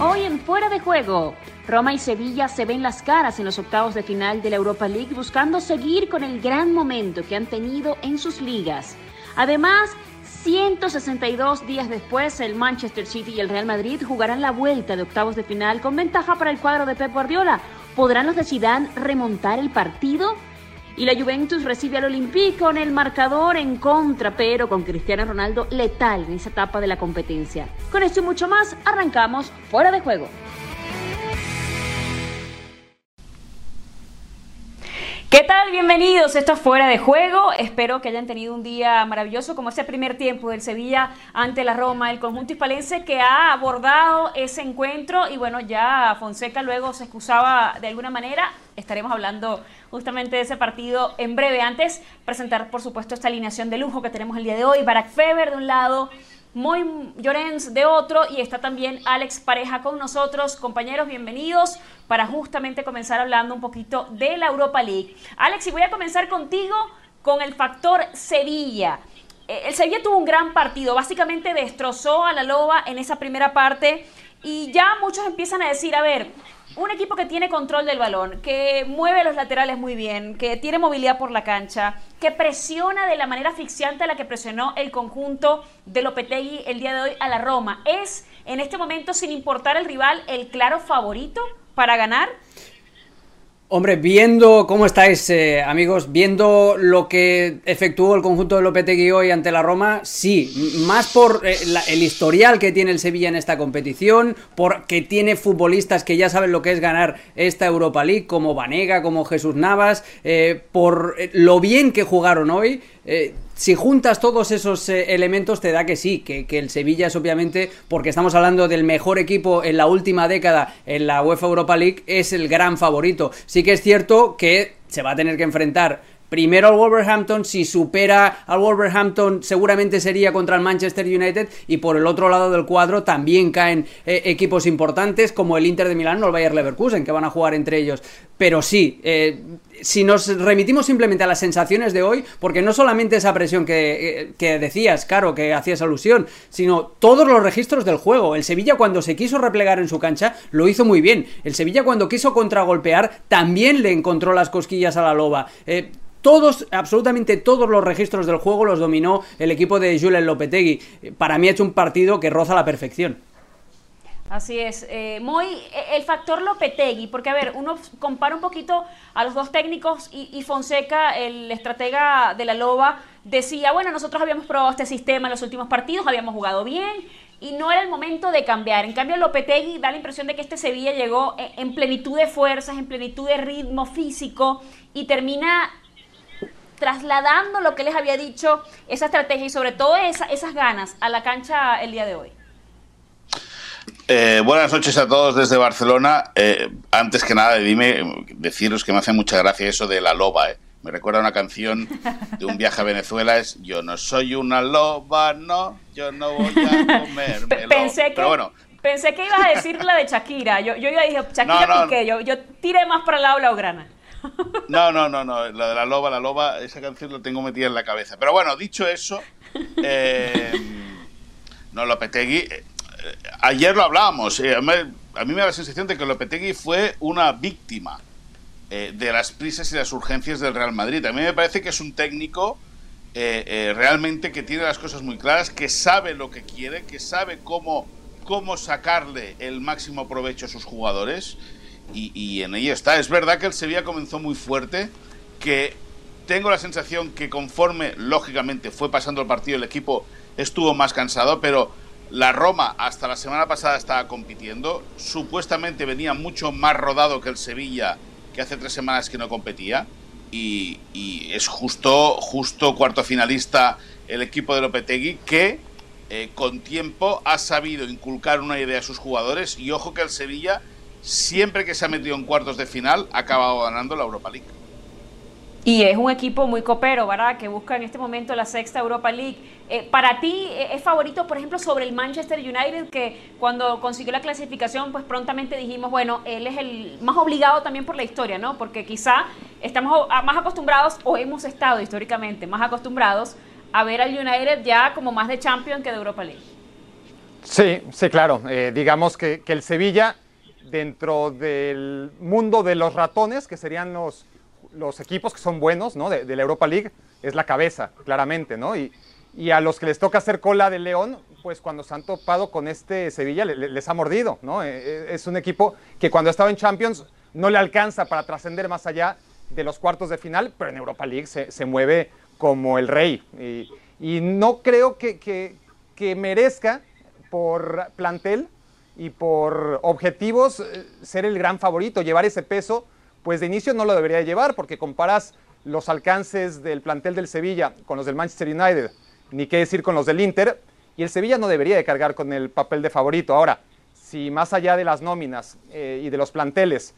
Hoy en Fuera de Juego, Roma y Sevilla se ven las caras en los octavos de final de la Europa League buscando seguir con el gran momento que han tenido en sus ligas. Además, 162 días después, el Manchester City y el Real Madrid jugarán la vuelta de octavos de final con ventaja para el cuadro de Pep Guardiola. ¿Podrán los de Zidane remontar el partido? Y la Juventus recibe al Olympique con el marcador en contra, pero con Cristiano Ronaldo letal en esa etapa de la competencia. Con esto y mucho más, arrancamos fuera de juego. ¿Qué tal? Bienvenidos. Esto es Fuera de Juego. Espero que hayan tenido un día maravilloso como ese primer tiempo del Sevilla ante la Roma, el conjunto hispalense que ha abordado ese encuentro y bueno, ya Fonseca luego se excusaba de alguna manera. Estaremos hablando justamente de ese partido en breve. Antes, presentar por supuesto esta alineación de lujo que tenemos el día de hoy. Barack Feber de un lado, Moy Llorens de otro y está también Alex Pareja con nosotros. Compañeros, bienvenidos para justamente comenzar hablando un poquito de la Europa League. Alex, y voy a comenzar contigo con el factor Sevilla. Eh, el Sevilla tuvo un gran partido, básicamente destrozó a la Loba en esa primera parte y ya muchos empiezan a decir, a ver, un equipo que tiene control del balón, que mueve los laterales muy bien, que tiene movilidad por la cancha, que presiona de la manera asfixiante a la que presionó el conjunto de Lopetegui el día de hoy a la Roma. ¿Es en este momento, sin importar el rival, el claro favorito para ganar? Hombre, viendo cómo estáis, eh, amigos, viendo lo que efectuó el conjunto de Lopetegui hoy ante la Roma, sí, más por eh, el historial que tiene el Sevilla en esta competición, porque tiene futbolistas que ya saben lo que es ganar esta Europa League, como Vanega, como Jesús Navas, eh, por lo bien que jugaron hoy si juntas todos esos eh, elementos te da que sí, que, el Sevilla es obviamente, porque estamos hablando del mejor equipo en la última década en la UEFA Europa League, es el gran favorito. Sí que es cierto que se va a tener que enfrentar primero al Wolverhampton, si supera al Wolverhampton seguramente sería contra el Manchester United y por el otro lado del cuadro también caen eh, equipos importantes como el Inter de Milán o el Bayer Leverkusen que van a jugar entre ellos. Pero sí, eh, si nos remitimos simplemente a las sensaciones de hoy, porque no solamente esa presión que, que, decías, Caro, que hacías alusión, sino todos los registros del juego. El Sevilla cuando se quiso replegar en su cancha lo hizo muy bien. El Sevilla cuando quiso contragolpear también le encontró las cosquillas a la loba. Eh, todos, absolutamente todos los registros del juego los dominó el equipo de Julen Lopetegui. Para mí ha hecho un partido que roza la perfección. Así es. Eh, muy e, el factor Lopetegui, porque a ver, uno compara un poquito a los dos técnicos y, Fonseca, el estratega de la Loba, decía, bueno, nosotros habíamos probado este sistema en los últimos partidos, habíamos jugado bien y no era el momento de cambiar. En cambio, Lopetegui da la impresión de que este Sevilla llegó en plenitud de fuerzas, en plenitud de ritmo físico y termina trasladando lo que les había dicho, esa estrategia y sobre todo esas ganas a la cancha el día de hoy. Eh, buenas noches a todos desde Barcelona. Eh, antes que nada, dime, deciros que me hace mucha gracia eso de la loba. Eh. Me recuerda una canción de un viaje a Venezuela, es Yo no soy una loba, no, yo no voy a comer. Pensé que, bueno, pensé que ibas a decir la de Shakira. Yo, yo iba a decir, Shakira Piqué, yo, yo tiré más para el lado la grana. No, no, no, no, la de la loba, la loba, esa canción lo tengo metida en la cabeza. Pero bueno, dicho eso, eh, no, Lopetegui, eh, ayer lo hablábamos, eh, a mí me da la sensación de que Lopetegui fue una víctima de las prisas y las urgencias del Real Madrid. A mí me parece que es un técnico realmente que tiene las cosas muy claras, que sabe lo que quiere, que sabe cómo, cómo sacarle el máximo provecho a sus jugadores y, en ello está. Es verdad que el Sevilla comenzó muy fuerte, que tengo la sensación que conforme, lógicamente, fue pasando el partido, el equipo estuvo más cansado, pero la Roma hasta la semana pasada estaba compitiendo, supuestamente venía mucho más rodado que el Sevilla, que hace tres semanas que no competía, y, es justo, justo cuarto finalista el equipo de Lopetegui, que eh, con tiempo ha sabido inculcar una idea a sus jugadores, y ojo que el Sevilla siempre que se ha metido en cuartos de final, ha acabado ganando la Europa League. Y es un equipo muy copero, ¿verdad? Que busca en este momento la sexta Europa League. Eh, para ti, eh, ¿es favorito, por ejemplo, sobre el Manchester United, que cuando consiguió la clasificación, pues prontamente dijimos, bueno, él es el más obligado también por la historia, ¿no? Porque quizá estamos más acostumbrados, o hemos estado históricamente más acostumbrados, a ver al United ya como más de Champion que de Europa League. Sí, sí, claro. Eh, digamos que, el Sevilla, dentro del mundo de los ratones, que serían los, los equipos que son buenos ¿no? de, la Europa League, es la cabeza, claramente, ¿no? Y, y, a los que les toca hacer cola de León, pues cuando se han topado con este Sevilla les ha mordido, ¿no? Eh, eh, es un equipo que cuando ha estado en Champions no le alcanza para trascender más allá de los cuartos de final, pero en Europa League se, se mueve como el rey. Y, y no creo que, que, que merezca por plantel y por objetivos eh, ser el gran favorito, llevar ese peso, pues de inicio no lo debería llevar porque comparas los alcances del plantel del Sevilla con los del Manchester United, ni qué decir con los del Inter, y el Sevilla no debería de cargar con el papel de favorito. Ahora, si más allá de las nóminas eh, y de los planteles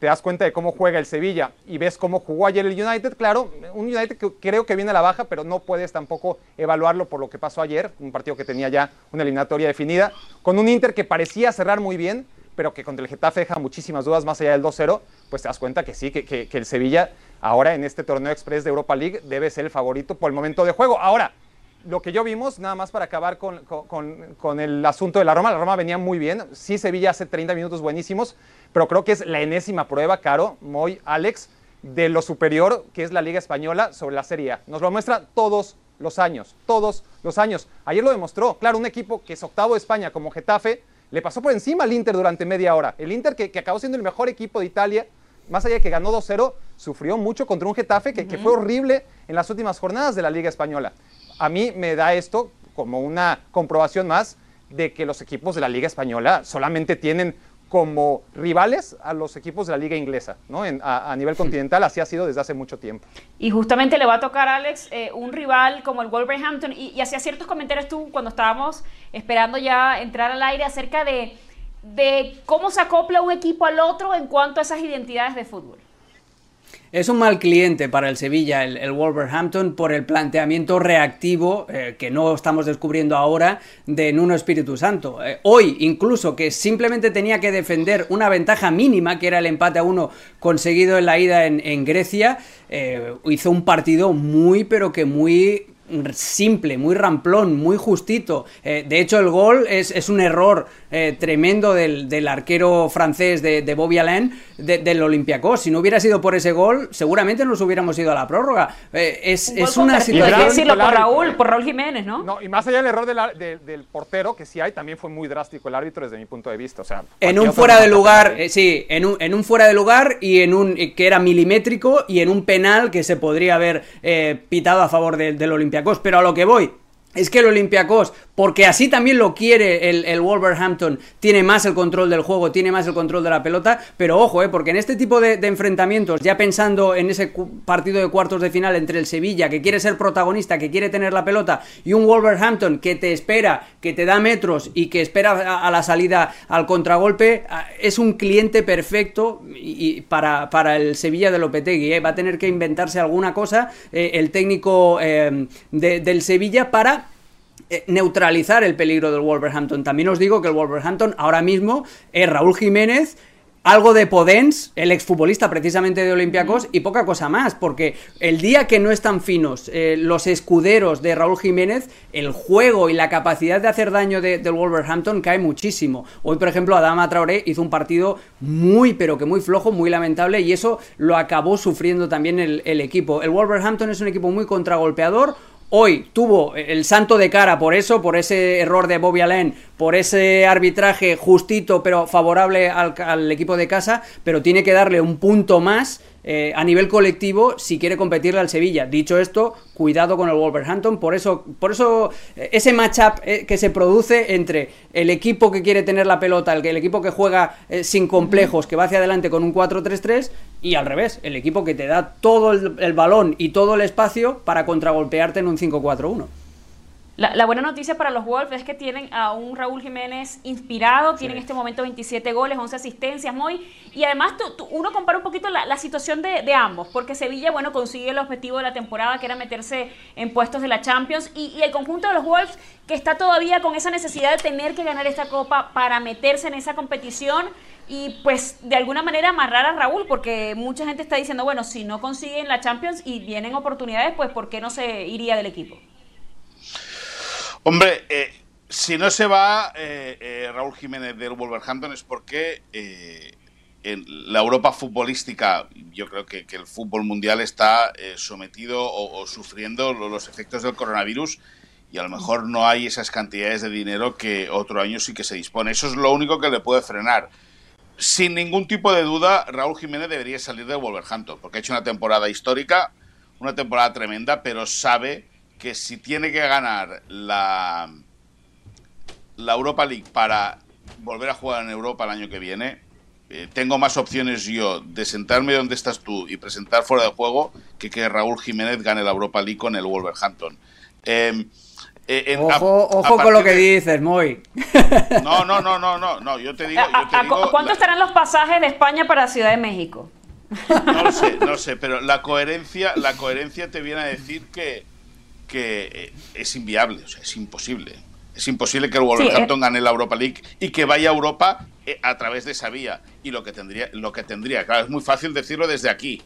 te das cuenta de cómo juega el Sevilla y ves cómo jugó ayer el United, claro, un United que creo que viene a la baja, pero no puedes tampoco evaluarlo por lo que pasó ayer, un partido que tenía ya una eliminatoria definida, con un Inter que parecía cerrar muy bien, pero que contra el Getafe deja muchísimas dudas más allá del 2-0, pues te das cuenta que sí, que, el Sevilla ahora en este torneo express de Europa League debe ser el favorito por el momento de juego. Ahora, lo que yo vimos, nada más para acabar con, con, el asunto de la Roma, la Roma venía muy bien, sí Sevilla hace 30 minutos buenísimos, pero creo que es la enésima prueba, Caro, Moy, Alex, de lo superior que es la Liga Española sobre la Serie A. Nos lo muestra todos los años, todos los años. Ayer lo demostró, claro, un equipo que es octavo de España como Getafe, le pasó por encima al Inter durante media hora. El Inter que, acabó siendo el mejor equipo de Italia, más allá de que ganó 2-0, sufrió mucho contra un Getafe que, que fue horrible en las últimas jornadas de la Liga Española a mí me da esto como una comprobación más de que los equipos de la Liga Española solamente tienen como rivales a los equipos de la liga inglesa, ¿no? a, nivel continental así ha sido desde hace mucho tiempo. Y justamente le va a tocar, Alex, eh, un rival como el Wolverhampton, y, y hacía ciertos comentarios tú cuando estábamos esperando ya entrar al aire acerca de, de cómo se acopla un equipo al otro en cuanto a esas identidades de fútbol. Es un mal cliente para el Sevilla, el, Wolverhampton, por el planteamiento reactivo eh, que no estamos descubriendo ahora de Nuno Espíritu Santo. Eh, hoy, incluso, que simplemente tenía que defender una ventaja mínima, que era el empate a uno conseguido en la ida en, Grecia, eh, hizo un partido muy, pero que muy simple, muy ramplón, muy justito. de hecho, el gol es, es un error eh, tremendo del, arquero francés de, de Bobby Alain del Olympiacos. Si no hubiera sido por ese gol, seguramente nos hubiéramos ido a la prórroga. Eh, es, es una situación. Hay que decirlo por Raúl, por Raúl Jiménez, ¿no? No, y más allá del error del portero, que sí hay, también fue muy drástico el árbitro desde mi punto de vista. O sea, en un fuera de lugar, eh, sí, en un, en un fuera de lugar y en un que era milimétrico y en un penal que se podría haber pitado a favor del Olympiacos. Pero a lo que voy, es que el Olympiacos, porque así también lo quiere el, Wolverhampton, tiene más el control del juego, tiene más el control de la pelota, pero ojo, eh, porque en este tipo de, enfrentamientos, ya pensando en ese partido de cuartos de final entre el Sevilla, que quiere ser protagonista, que quiere tener la pelota, y un Wolverhampton que te espera, que te da metros y que espera a, la salida al contragolpe, es un cliente perfecto y, para, para, el Sevilla de Lopetegui. Eh. Va a tener que inventarse alguna cosa eh, el técnico del Sevilla para eh, neutralizar el peligro del Wolverhampton. También os digo que el Wolverhampton ahora mismo es Raúl Jiménez, algo de Podens, el exfutbolista precisamente de Olympiacos, y poca cosa más, porque el día que no están finos eh, los escuderos de Raúl Jiménez, el juego y la capacidad de hacer daño del Wolverhampton cae muchísimo. Hoy, por ejemplo, Adama Traoré hizo un partido muy, pero que muy flojo, muy lamentable, y eso lo acabó sufriendo también el equipo. El Wolverhampton es un equipo muy contragolpeador, Hoy tuvo el santo de cara por eso, por ese error de Bobby Allen, por ese arbitraje justito pero favorable al, al equipo de casa, pero tiene que darle un punto más eh, a nivel colectivo si quiere competirle al Sevilla. Dicho esto, cuidado con el Wolverhampton, por eso, por eso eh, ese matchup eh, que se produce entre el equipo que quiere tener la pelota, el, el equipo que juega sin complejos, que va hacia adelante con un 4-3-3, y al revés, el equipo que te da todo el balón y todo el espacio para contragolpearte en un 5-4-1. La, buena noticia para los Wolves es que tienen a un Raúl Jiménez inspirado, tienen en este momento 27 goles, 11 asistencias, muy y además uno compara un poquito la, situación de, ambos, porque Sevilla, bueno, consigue el objetivo de la temporada, que era meterse en puestos de la Champions, y, el conjunto de los Wolves, que está todavía con esa necesidad de tener que ganar esta copa para meterse en esa competición, y pues de alguna manera amarrar a Raúl, porque mucha gente está diciendo, bueno, si no consiguen la Champions y vienen oportunidades, pues ¿por qué no se iría del equipo? Hombre, eh, si no se va eh, eh, Raúl Jiménez del Wolverhampton es porque en la Europa futbolística, yo creo que, el fútbol mundial está sometido o, sufriendo lo- los efectos del coronavirus y a lo mejor no hay esas cantidades de dinero que otro año sí que se dispone. Eso es lo único que le puede frenar. Sin ningún tipo de duda, Raúl Jiménez debería salir de Wolverhampton, porque ha hecho una temporada histórica, una temporada tremenda, pero sabe que si tiene que ganar la, la Europa League para volver a jugar en Europa el año que viene, eh, tengo más opciones yo de sentarme donde estás tú y presentar fuera de juego que que Raúl Jiménez gane la Europa League con el Wolverhampton. Eh, eh, a- Ojo, a ojo con lo que de- dices, Moy. No, no, no, no, no, no, yo te digo, ¿A- yo te a- a- digo ¿Cuánto la- estarán los pasajes de España para Ciudad de México? No lo sé, no lo sé, pero la coherencia, la coherencia te viene a decir que, que eh, es inviable, o sea, es imposible. Es imposible que el Wolverhampton gane la Europa League y que vaya a Europa eh, a través de esa vía. Y lo que tendría, lo que tendría, claro, es muy fácil decirlo desde aquí,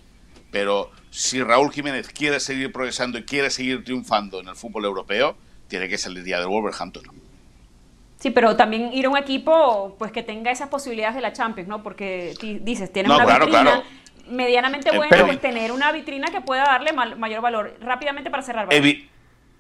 pero si Raúl Jiménez quiere seguir progresando y quiere seguir triunfando en el fútbol europeo, tiene que salir ya del Wolverhampton. Sí, pero también ir a un equipo pues que tenga esas posibilidades de la Champions, ¿no? Porque dices, tienes No, una claro, vitrina claro. medianamente Eh, buena, pues tener una vitrina que pueda darle mal- mayor valor. Rápidamente para cerrar. Evi-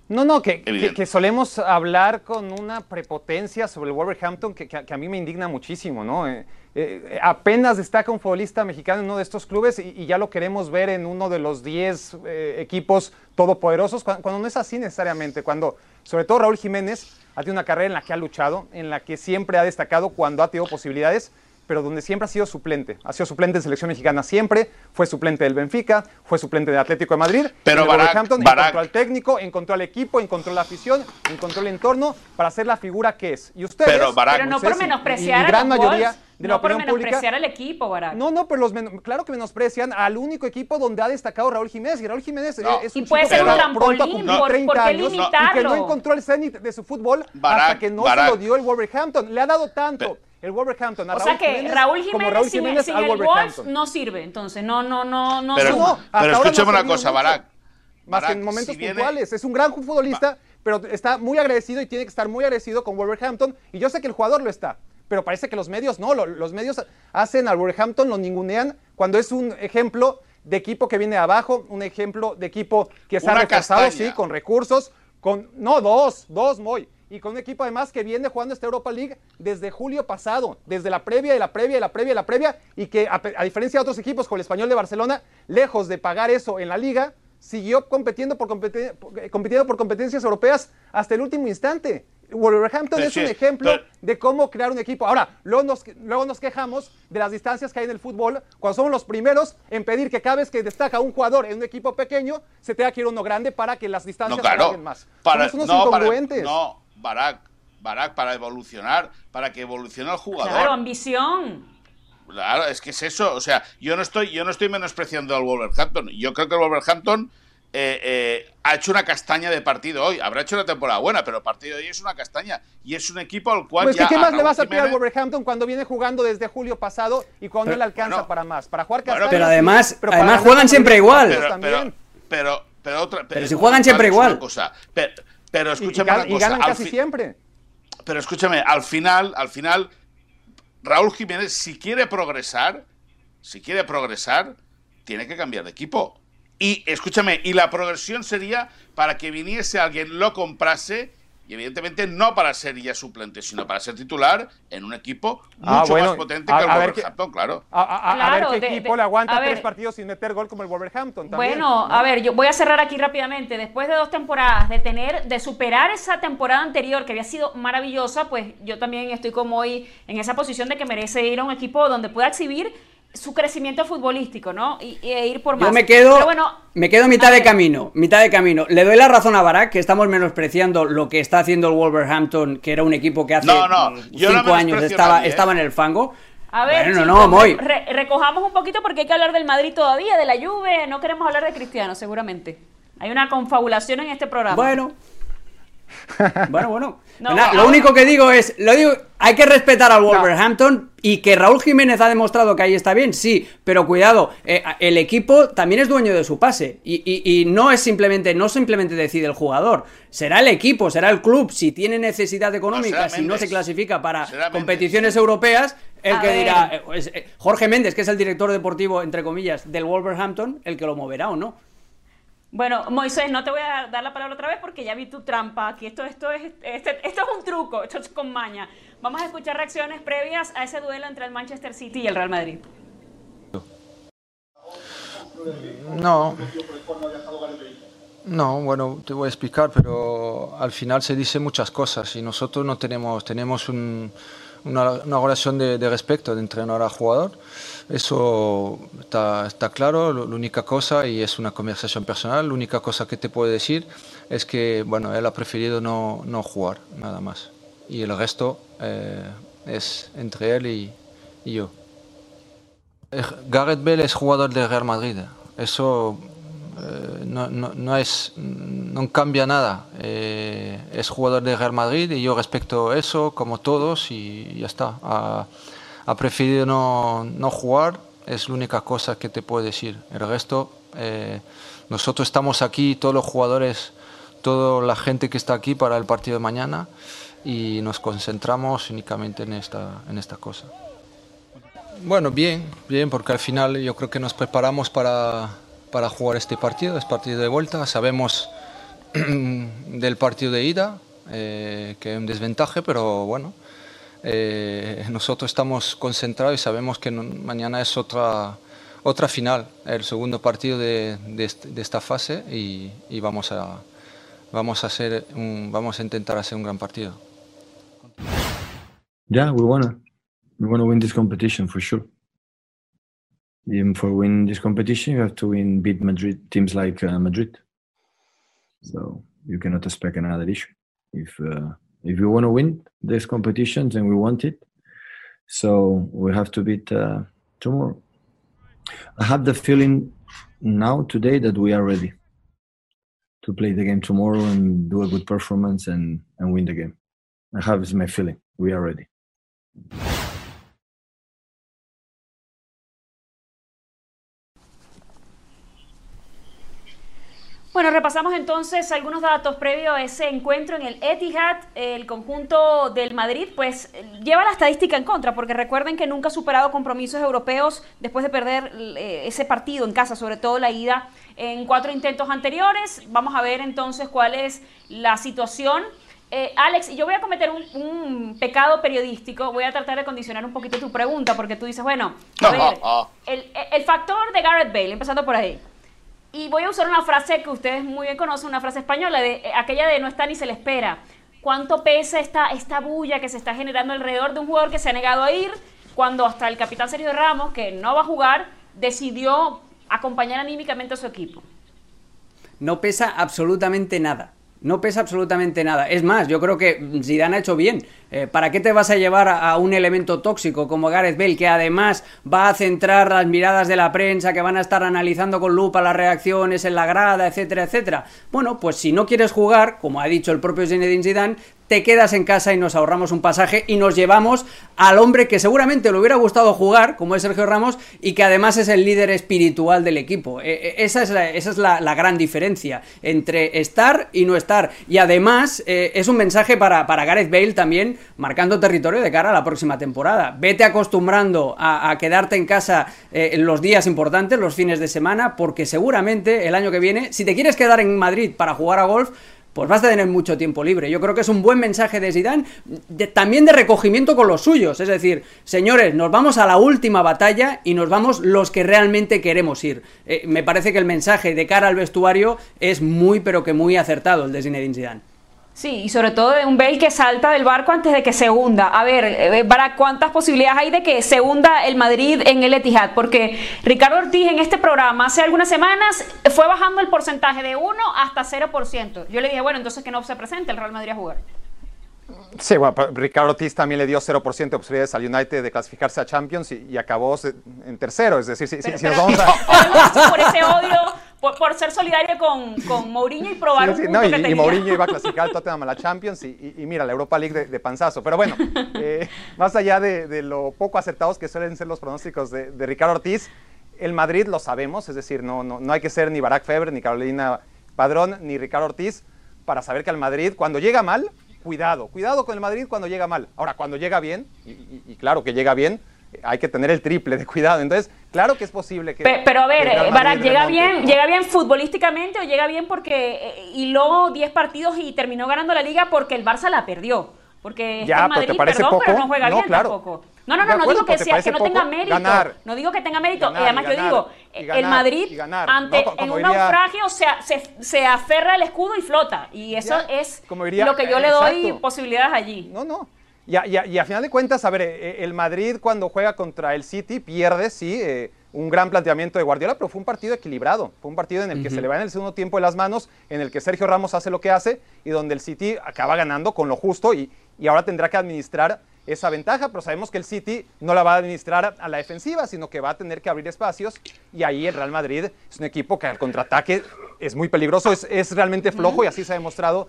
No, no, que, que, Evidente. que solemos hablar con una prepotencia sobre el Wolverhampton que, que- que a mí me indigna muchísimo, ¿no? Eh, eh, apenas destaca un futbolista mexicano en uno de estos clubes y, y ya lo queremos ver en uno de los 10 eh, equipos todopoderosos, cuando, cuando no es así necesariamente, cuando sobre todo Raúl Jiménez ha tenido una carrera en la que ha luchado, en la que siempre ha destacado cuando ha tenido posibilidades, pero donde siempre ha sido suplente. Ha sido suplente en selección mexicana siempre, fue suplente del Benfica, fue suplente del Atlético de Madrid. Pero Barak- encontró al técnico, encontró al equipo, encontró la afición, encontró el entorno para ser la figura que es. Y ustedes, Pero, Barak- Pero no por y- menospreciar y a gran los mayoría Wolves, de la no por pública. menospreciar al equipo, Barack. No, no, pero los men- claro que menosprecian al único equipo donde ha destacado Raúl Jiménez. Y Raúl Jiménez No. es Y un puede chico ser un trampolín, cumplir ¿por- 30 por qué años y que no encontró el cenit de su fútbol hasta Barak, que no Barak. se lo dio el Wolverhampton. Le ha dado tanto el Wolverhampton a O Raúl sea que Jiménez Raúl como Jiménez, Raúl sin, Jiménez sin al el Wolves no sirve, entonces no, no, no, no. Pero, no, pero no escúchame ha una cosa. Barak. Más que en momentos si viene- puntuales. Es un gran futbolista, pero está muy agradecido y tiene que estar muy agradecido con Wolverhampton. Y yo sé que el jugador lo está, pero parece que los medios no. lo- Los medios hacen al Wolverhampton, lo ningunean, cuando es un ejemplo de equipo que viene de abajo, un ejemplo de equipo que reforzado, castaña. sí, con recursos, con. No, dos, dos, muy. Y con un equipo además que viene jugando esta Europa League desde julio pasado, desde la previa y la previa y la previa y la previa, y que a, a diferencia de otros equipos como el Español de Barcelona, lejos de pagar eso en la liga, siguió compitiendo por, por- eh, compitiendo por competencias europeas hasta el último instante. Wolverhampton es un ejemplo de cómo crear un equipo. Ahora, luego nos, luego nos quejamos de las distancias que hay en el fútbol cuando somos los primeros en pedir que cada vez que destaca un jugador en un equipo pequeño, se tenga que ir uno grande para que las distancias No, claro. más. Para, somos unos no, para- incongruentes. no, Barak, Barak, para evolucionar, para que evolucione el jugador. Claro, ambición. Claro, es que es eso. O sea, yo no estoy, yo no estoy menospreciando al Wolverhampton. Yo creo que el Wolverhampton eh, eh, ha hecho una castaña de partido hoy. Habrá hecho una temporada buena, pero el partido de hoy es una castaña. Y es un equipo al cual Pues ya que, ¿qué más le vas a pedir al Wolverhampton cuando viene jugando desde julio pasado y cuando Pero- le alcanza bueno, para más? Para jugar bueno, castañas, pero además- pero además juegan siempre igual. Pero, también. pero, pero, pero otra. Pero si juegan siempre igual. cosa. Pero, pero Y- y, escúchame y ganan casi siempre. Pero escúchame, al final, al final, Raúl Jiménez, si quiere progresar, si quiere progresar, tiene que cambiar de equipo. Y escúchame, y la progresión sería para que viniese alguien, lo comprase, y evidentemente no para ser ya suplente, sino para ser titular en un equipo Ah, mucho bueno, más potente a- que el a ver qué- Wolverhampton, claro. A, a- a- a Claro, ver qué de- equipo de- le aguanta a ver. tres partidos sin meter gol como el Wolverhampton también. Bueno, ¿no? a ver, yo voy a cerrar aquí rápidamente. Después de dos temporadas, de tener, de superar esa temporada anterior que había sido maravillosa, pues yo también estoy como hoy en esa posición de que merece ir a un equipo donde pueda exhibir su crecimiento futbolístico, ¿no? Y, y ir por más. Yo me quedo, Pero bueno, me quedo mitad de camino, mitad de camino. Le doy la razón a Barak que estamos menospreciando lo que está haciendo el Wolverhampton, que era un equipo que hace No, no, yo no cinco años estaba, nadie, ¿eh? estaba en el fango. A ver, bueno, chicos, no, Moy. re- recojamos un poquito porque hay que hablar del Madrid todavía, de la Juve. No queremos hablar de Cristiano, seguramente. Hay una confabulación en este programa. Bueno. Bueno, bueno. No, Nada, lo único que digo es, lo digo, hay que respetar al Wolverhampton Y que Raúl Jiménez ha demostrado que ahí está bien, sí, pero cuidado, eh, el equipo también es dueño de su pase. Y, no es simplemente, no simplemente decide el jugador, será el equipo, será el club. Si tiene necesidad económica, si no se clasifica para competiciones europeas, el que dirá, eh, eh, Jorge Méndez, que es el director deportivo, entre comillas, del Wolverhampton, el que lo moverá o no. Bueno, Moisés, no te voy a dar la palabra otra vez porque ya vi tu trampa aquí. Esto, esto, es, este, esto es un truco, esto es con maña. Vamos a escuchar reacciones previas a ese duelo entre el Manchester City y el Real Madrid. No. No, bueno, te voy a explicar, pero al final se dicen muchas cosas y nosotros no tenemos, tenemos una, una, relación de, de respeto de entrenador a jugador. Eso está, está claro, la única cosa, y es una conversación personal, la única cosa que te puedo decir es que bueno, él ha preferido no, no jugar, nada más. Y el resto eh, es entre él y, y, yo. Eh, Gareth Bale es jugador de Real Madrid, eso eh, no, no, no, es, no cambia nada. es jugador de Real Madrid y yo respeto eso como todos y ya está. Ah, ha preferido no, no, jugar, es la única cosa que te puedo decir. El resto, eh, nosotros estamos aquí, todos los jugadores, toda la gente que está aquí para el partido de mañana y nos concentramos únicamente en esta, en esta cosa. Bueno, bien, bien, porque al final yo creo que nos preparamos para, para jugar este partido, es partido de vuelta, sabemos del partido de ida, eh, que es un desventaje, pero bueno, eh, nosotros estamos concentrados y sabemos que mañana es otra, otra final, el segundo partido de, de, de esta fase y, y, vamos, a, vamos, a hacer vamos a intentar hacer un gran partido. Yeah, we wanna we wanna win this competition for sure. Even for win this competition, you have to win beat Madrid teams like uh, Madrid. So you cannot expect another issue. If uh, if want to win these competitions and we want it, so we have to beat uh, tomorrow. I have the feeling now today that we are ready to play the game tomorrow and do a good performance and, and win the game. I have is my feeling. We are ready. Bueno, repasamos entonces algunos datos previos a ese encuentro en el Etihad. El conjunto del Madrid, pues lleva la estadística en contra, porque recuerden que nunca ha superado compromisos europeos después de perder eh, ese partido en casa, sobre todo la ida en cuatro intentos anteriores. Vamos a ver entonces cuál es la situación. Eh, Alex, yo voy a cometer un, pecado periodístico, voy a tratar de condicionar un poquito tu pregunta, porque tú dices, bueno, a ver, el, el factor de Garrett Bale, empezando por ahí. Y voy a usar una frase que ustedes muy bien conocen, una frase española, de eh, aquella de no está ni se le espera. ¿Cuánto pesa esta, esta bulla que se está generando alrededor de un jugador que se ha negado a ir cuando hasta el capitán Sergio Ramos, que no va a jugar, decidió acompañar anímicamente a su equipo? No pesa absolutamente nada. No pesa absolutamente nada. Es más, yo creo que Zidane ha hecho bien. Eh, ¿Para qué te vas a llevar a, un elemento tóxico como Gareth Bale, que además va a centrar las miradas de la prensa, que van a estar analizando con lupa las reacciones en la grada, etcétera, etcétera? Bueno, pues si no quieres jugar, como ha dicho el propio Zinedine Zidane, te quedas en casa y nos ahorramos un pasaje y nos llevamos al hombre que seguramente le hubiera gustado jugar, como es Sergio Ramos, y que además es el líder espiritual del equipo. E, e, esa es, la, esa es la, gran diferencia entre estar y no estar. Y además eh, es un mensaje para, para Gareth Bale también, marcando territorio de cara a la próxima temporada. Vete acostumbrando a, quedarte en casa eh, en los días importantes, los fines de semana, porque seguramente el año que viene, si te quieres quedar en Madrid para jugar a golf, pues vas a tener mucho tiempo libre. Yo creo que es un buen mensaje de Zidane, también de recogimiento con los suyos. Es decir, señores, nos vamos a la última batalla y nos vamos los que realmente queremos ir. Eh, me parece que el mensaje de cara al vestuario es muy, pero que muy acertado el de Zinedine Zidane. Sí, y sobre todo de un Bale que salta del barco antes de que se hunda. A ver, eh, ¿para cuántas posibilidades hay de que se hunda el Madrid en el Etihad? Porque Ricardo Ortiz en este programa hace algunas semanas fue bajando el porcentaje de 1 hasta 0%. Yo le dije, bueno, entonces que no se presente el Real Madrid a jugar. Sí, bueno, Ricardo Ortiz también le dio 0% de posibilidades al United de clasificarse a Champions y, acabó en tercero. Es decir, si, nos vamos a... por ese odio por, ser solidario con, con Mourinho y probar un punto y, que tenía. y Mourinho iba a clasificar al Tottenham a la Champions y, y, mira, la Europa League de, panzazo. Pero bueno, eh, más allá de, de, lo poco acertados que suelen ser los pronósticos de, de, Ricardo Ortiz, el Madrid lo sabemos, es decir, no, no, no hay que ser ni Barack Feber, ni Carolina Padrón, ni Ricardo Ortiz para saber que al Madrid, cuando llega mal, cuidado, cuidado con el Madrid cuando llega mal. Ahora, cuando llega bien, y claro que llega bien, hay que tener el triple de cuidado. Entonces, claro que es posible que. Pero, a ver, Barak, ¿llega bien, ¿llega bien futbolísticamente o llega bien porque eh, hiló 10 partidos y terminó ganando la liga porque el Barça la perdió? Porque ya, Madrid, pero, perdón, poco? pero no juega bien tampoco. No, no, no, no digo que, sea, que no tenga mérito. No digo que tenga mérito. además, yo digo, el Madrid, ante, en un naufragio, se, se, aferra al escudo y flota. Y eso es lo que yo le doy posibilidades allí. No, no. Y a, final de cuentas, a ver, eh, eh, el Madrid cuando juega contra el City pierde, sí, eh, un gran planteamiento de Guardiola, pero fue un partido equilibrado. Fue un partido en el que se le va en el segundo tiempo de las manos, en el que Sergio Ramos hace lo que hace y donde el City acaba ganando con lo justo y, y ahora tendrá que administrar esa ventaja, pero sabemos que el City no la va a administrar a la defensiva, sino que va a tener que abrir espacios y ahí el Real Madrid es un equipo que al contraataque es muy peligroso, es, es realmente flojo y así se ha demostrado,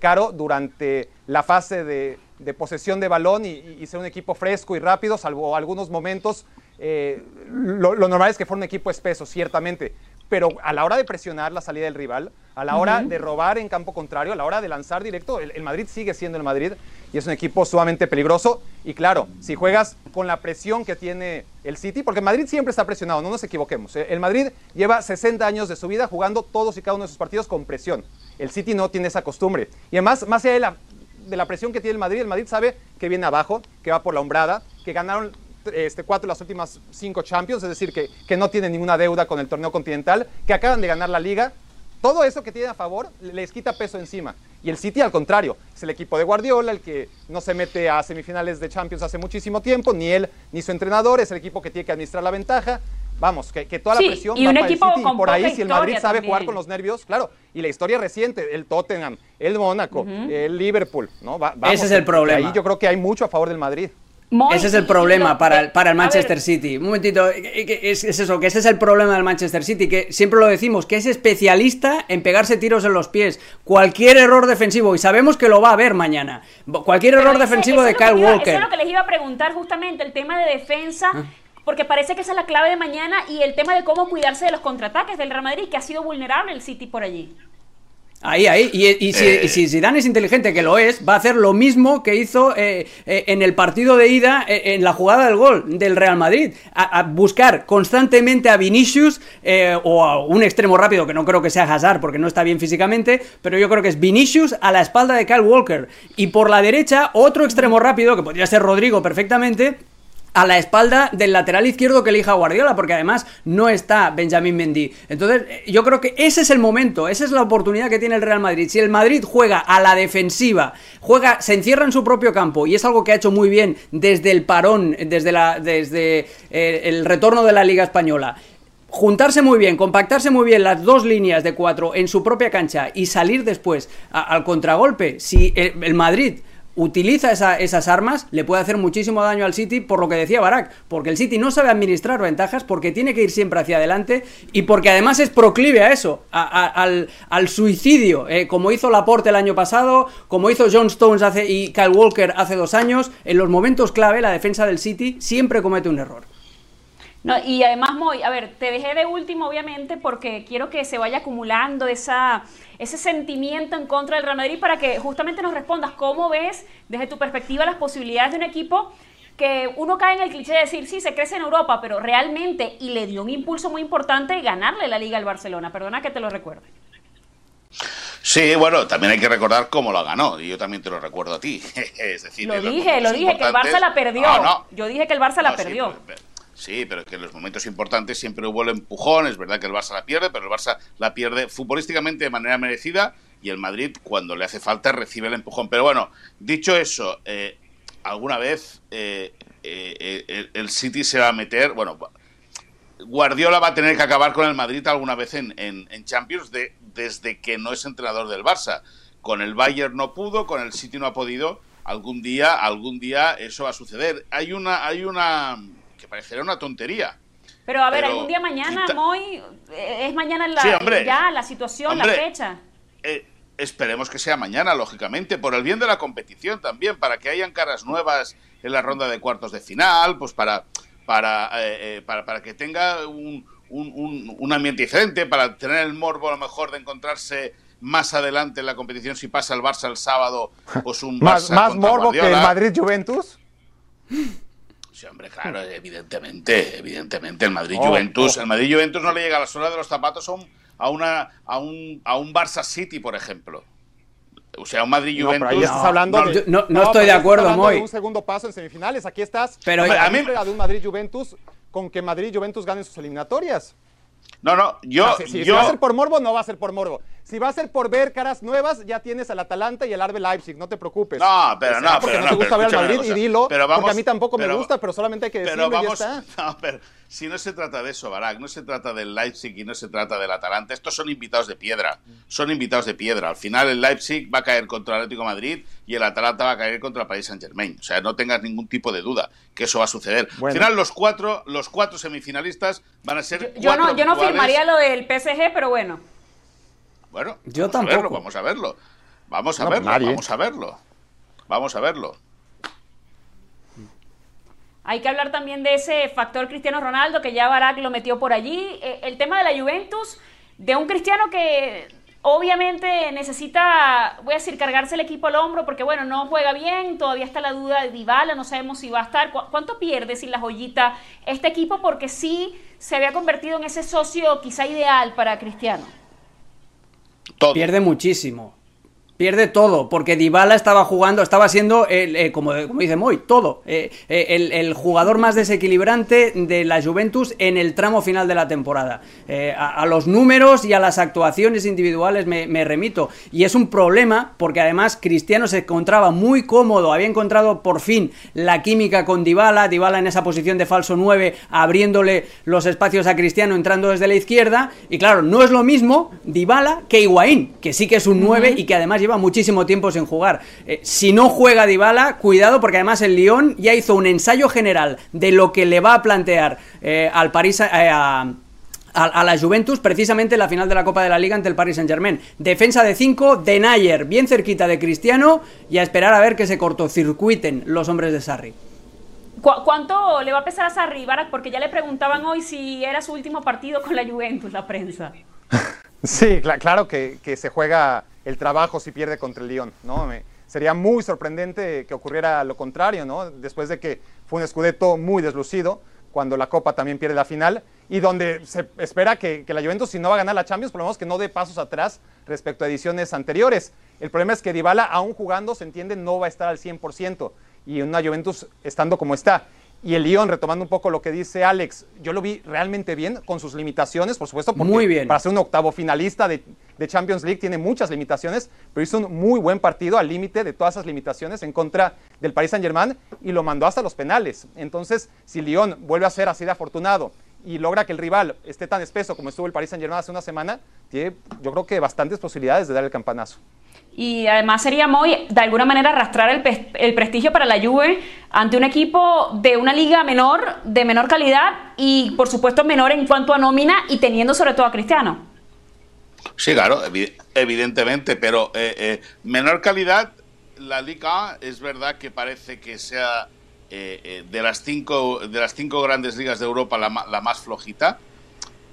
Caro, durante la fase de, posesión de balón y, ser un equipo fresco y rápido, salvo algunos momentos. Eh, lo, normal es que fuera un equipo espeso, ciertamente, pero a la hora de presionar la salida del rival, a la hora de robar en campo contrario, a la hora de lanzar directo, el, Madrid sigue siendo el Madrid y es un equipo sumamente peligroso. Y claro, si juegas con la presión que tiene el City, porque el Madrid siempre está presionado, no nos equivoquemos. ¿eh? El Madrid lleva 60 años de su vida jugando todos y cada uno de sus partidos con presión. El City no tiene esa costumbre. Y además, más allá de la de la presión que tiene el Madrid. El Madrid sabe que viene abajo, que va por la hombrada, que ganaron este, cuatro de las últimas cinco Champions, es decir, que, que no tienen ninguna deuda con el torneo continental, que acaban de ganar la liga. Todo eso que tiene a favor les quita peso encima. Y el City, al contrario, es el equipo de Guardiola, el que no se mete a semifinales de Champions hace muchísimo tiempo, ni él ni su entrenador, es el equipo que tiene que administrar la ventaja. Vamos, que, toda la presión y va un para equipo el City. Con y por ahí, si el Madrid sabe jugar con los nervios, claro. Y la historia reciente, el Tottenham, el Mónaco, el Liverpool, ¿no? Ese es el problema. Ahí yo creo que hay mucho a favor del Madrid. Ese es el problema para el, para el Manchester City. Un momentito, eh, eh, es, eso, que ese es el problema del Manchester City, que siempre lo decimos, que es especialista en pegarse tiros en los pies. Cualquier error defensivo, y sabemos que lo va a haber mañana, cualquier error defensivo de Kyle Walker. Eso es lo que les iba a preguntar justamente, el tema de defensa. Ah porque parece que esa es la clave de mañana y el tema de cómo cuidarse de los contraataques del Real Madrid, que ha sido vulnerable el City por allí. Ahí, ahí. Y, si, eh. Zidane es inteligente, que lo es, va a hacer lo mismo que hizo eh, eh, en el partido de ida, en la jugada del gol del Real Madrid. A, buscar constantemente a Vinicius o a un extremo rápido, que no creo que sea Hazard porque no está bien físicamente, pero yo creo que es Vinicius a la espalda de Kyle Walker. Y por la derecha, otro extremo rápido, que podría ser Rodrigo perfectamente a la espalda del lateral izquierdo que elija Guardiola, porque además no está Benjamín Mendy. Entonces, eh, yo creo que ese es el momento, esa es la oportunidad que tiene el Real Madrid. Si el Madrid juega a la defensiva, juega, se encierra en su propio campo, y es algo que ha hecho muy bien desde el parón, desde, la, desde eh, el retorno de la Liga Española juntarse muy bien, compactarse muy bien las dos líneas de cuatro en su propia cancha y salir después al contragolpe, si el Madrid utiliza esas armas, le puede hacer muchísimo daño al City por lo que decía Barak, porque el City no sabe administrar ventajas, porque tiene que ir siempre hacia adelante y porque además es proclive a eso, al, suicidio, eh, como hizo Laporte el año pasado, como hizo John Stones hace, y Kyle Walker hace dos años, en los momentos clave la defensa del City siempre comete un error. No, y además, Moy, a ver, te dejé de último, obviamente, porque quiero que se vaya acumulando esa, ese sentimiento en contra del Real Madrid para que justamente nos respondas cómo ves, desde tu perspectiva, las posibilidades de un equipo que uno cae en el cliché de decir, sí, se crece en Europa, pero realmente, y le dio un impulso muy importante ganarle la Liga al Barcelona. Perdona que te lo recuerde. Sí, bueno, también hay que recordar cómo lo ganó, y yo también te lo recuerdo a ti. es decir, lo dije, lo dije, que el Barça la perdió. Yo dije que el Barça la perdió. Sí, pero es que en los momentos importantes siempre hubo el empujón. Es verdad que el Barça la pierde, pero el Barça la pierde futbolísticamente de manera merecida y el Madrid, cuando le hace falta, recibe el empujón. Pero bueno, dicho eso, eh, alguna vez eh, eh, el, City se va a meter. Bueno, Guardiola va a tener que acabar con el Madrid alguna vez en, Champions de, desde que no es entrenador del Barça. Con el Bayern no pudo, con el City no ha podido. Algún día, algún día eso va a suceder. Hay una, hay una que parecerá una tontería, Pero a ver, Pero algún día mañana, quita- Moy, eh, es mañana la, Sí, hombre. ya la situación, la fecha. Eh, esperemos que sea mañana, lógicamente, por el bien de la competición también, para que hayan caras nuevas en la ronda de cuartos de final, pues para, para, eh, para, para que tenga un, un, un- un ambiente diferente, para tener el morbo a lo mejor de encontrarse más adelante en la competición si pasa el Barça el sábado, pues un Más, Barça más morbo que el. Madrid-Juventus. Sí, hombre, claro, evidentemente, evidentemente, el Madrid Oh, Juventus, oh. el Madrid Juventus no le llega a la suela de los zapatos a un, a una, a un, a un Barça City, por ejemplo. O sea, un Madrid No, pero Juventus. ahí estás hablando no, de, no- no estoy de acuerdo, Moy. de un segundo paso en semifinales. Aquí estás Pero- a, a mí- de un Madrid-Juventus con que Madrid-Juventus ganen sus eliminatorias. no, no, yo, Ah, si, si- si yo, va a ser por morbo, no va a ser por morbo. Si va a ser por ver caras nuevas, ya tienes al Atalanta y el Arbe Leipzig, no te preocupes. No, pero Será no, porque pero no, no, te gusta pero ver al Madrid y dilo, Pero vamos- porque a mí tampoco me pero- gusta, pero solamente hay que pero decirlo y ya vamos, está. no, pero si no se trata de eso, Barak, no se trata del Leipzig y no se trata del Atalanta, estos son invitados de piedra, son invitados de piedra. Al final el Leipzig va a caer contra el Atlético de Madrid y el Atalanta va a caer contra el Paris Saint Germain. O sea, no tengas ningún tipo de duda que eso va a suceder. Bueno. Al final los cuatro, los cuatro semifinalistas van a ser Yo no, cuatro yo no firmaría lo del PSG, pero bueno. Bueno, Yo vamos a verlo, tampoco. vamos a verlo. Vamos a No, verlo, nadie. vamos a verlo. Vamos a verlo. Hay que hablar también de ese factor Cristiano Ronaldo, que ya Barak lo metió por allí. Eh, el tema de la Juventus, de un Cristiano que obviamente necesita, voy a decir, cargarse el equipo al hombro, porque bueno, no juega bien, todavía está la duda de Dybala, no sabemos si va a estar. ¿Cu- ¿Cuánto pierde sin la joyita este equipo? Porque sí se había convertido en ese socio quizá ideal para Cristiano. Pierde muchísimo. Pierde todo, porque Dybala estaba jugando, estaba siendo, el, eh, como, como dice Moy, todo. eh, eh, el, el jugador más desequilibrante de la Juventus en el tramo final de la temporada. Eh, a, a los números y a las actuaciones individuales me, me remito. Y es un problema, porque además Cristiano se encontraba muy cómodo, había encontrado por fin la química con Dybala, Dybala en esa posición de falso 9, abriéndole los espacios a Cristiano entrando desde la izquierda. Y claro, no es lo mismo Dybala que Higuaín, que sí que es un 9 y que además lleva muchísimo tiempo sin jugar. Eh, si no juega Dybala, cuidado porque además el Lyon ya hizo un ensayo general de lo que le va a plantear eh, al París eh, a, a- a la Juventus precisamente en la final de la Copa de la Liga ante el Paris Saint Germain. Defensa de 5, de Nayer, bien cerquita de Cristiano y a esperar a ver que se cortocircuiten los hombres de Sarri. ¿Cu- ¿Cuánto le va a pesar a Sarri, Barak? Porque ya le preguntaban hoy si era su último partido con la Juventus, la prensa. Sí, cla- claro que, que se juega el trabajo si pierde contra el Lyon, ¿no? Me- sería muy sorprendente que ocurriera lo contrario, ¿no? Después de que fue un escudeto muy deslucido, cuando la Copa también pierde la final, y donde se espera que, la Juventus, si no va a ganar la Champions, por lo menos que no dé pasos atrás respecto a ediciones anteriores. El problema es que Dybala, aún jugando, se entiende, no va a estar al 100%, y una Juventus estando como está. Y el Lyon, retomando un poco lo que dice Alex, yo lo vi realmente bien, con sus limitaciones, por supuesto, porque Muy bien. para ser un octavo finalista de, de Champions League tiene muchas limitaciones, pero hizo un muy buen partido al límite de todas esas limitaciones en contra del Paris Saint-Germain y lo mandó hasta los penales. Entonces, si Lyon vuelve a ser así de afortunado y logra que el rival esté tan espeso como estuvo el Paris Saint-Germain hace una semana, tiene yo creo que bastantes posibilidades de dar el campanazo. Y además sería muy, de alguna manera, arrastrar el, el prestigio para la Juve ante un equipo de una liga menor, de menor calidad y, por supuesto, menor en cuanto a nómina y teniendo sobre todo a Cristiano. Sí, claro, evi- evidentemente, pero eh, eh, menor calidad, la Liga es verdad que parece que sea eh, de las cinco de las cinco grandes ligas de Europa la, la más flojita,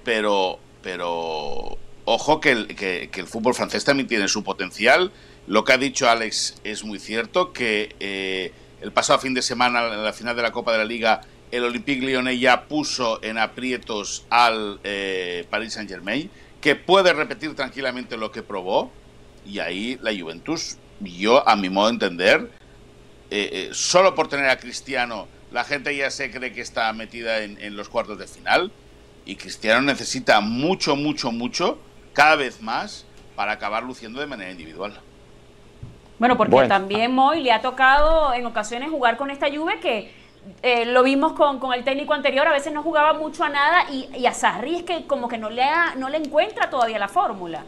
pero pero ojo que el, fútbol francés también tiene su potencial. Lo que ha dicho Alex es muy cierto, que eh, el pasado fin de semana, en la final de la Copa de la Liga, el Olympique Lyonnais ya puso en aprietos al eh, Paris Saint Germain, que puede repetir tranquilamente lo que probó, y ahí la Juventus, yo a mi modo de entender, eh, solo por tener a Cristiano, la gente ya se cree que está metida en los cuartos de final, y Cristiano necesita mucho, mucho, mucho, cada vez más, para acabar luciendo de manera individual. Bueno, porque Bueno. también Moy le ha tocado en ocasiones jugar con esta Juve que eh, lo vimos con, con el técnico anterior, a veces no jugaba mucho a nada y, y a Sarri es que como que no le, ha- no le encuentra todavía la fórmula.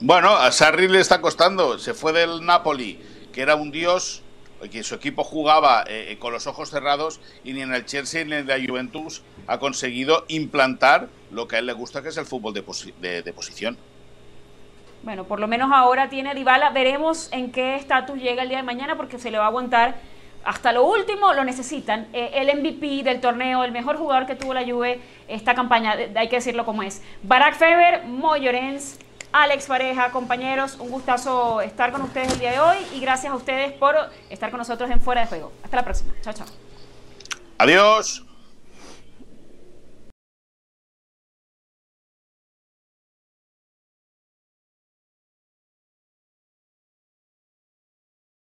Bueno, a Sarri le está costando. Se fue del Napoli, que era un dios, que su equipo jugaba eh, con los ojos cerrados y ni en el Chelsea ni en la Juventus ha conseguido implantar lo que a él le gusta, que es el fútbol de, de, posición. Bueno, por lo menos ahora tiene Dybala. Veremos en qué estatus llega el día de mañana porque se le va a aguantar hasta lo último. Lo necesitan. Eh, el MVP del torneo, el mejor jugador que tuvo la Juve esta campaña, hay que decirlo como es. Barack Feber, Moyorens, Alex Pareja, compañeros, un gustazo estar con ustedes el día de hoy y gracias a ustedes por estar con nosotros en Fuera de Juego. Hasta la próxima. Chao, chao. Adiós.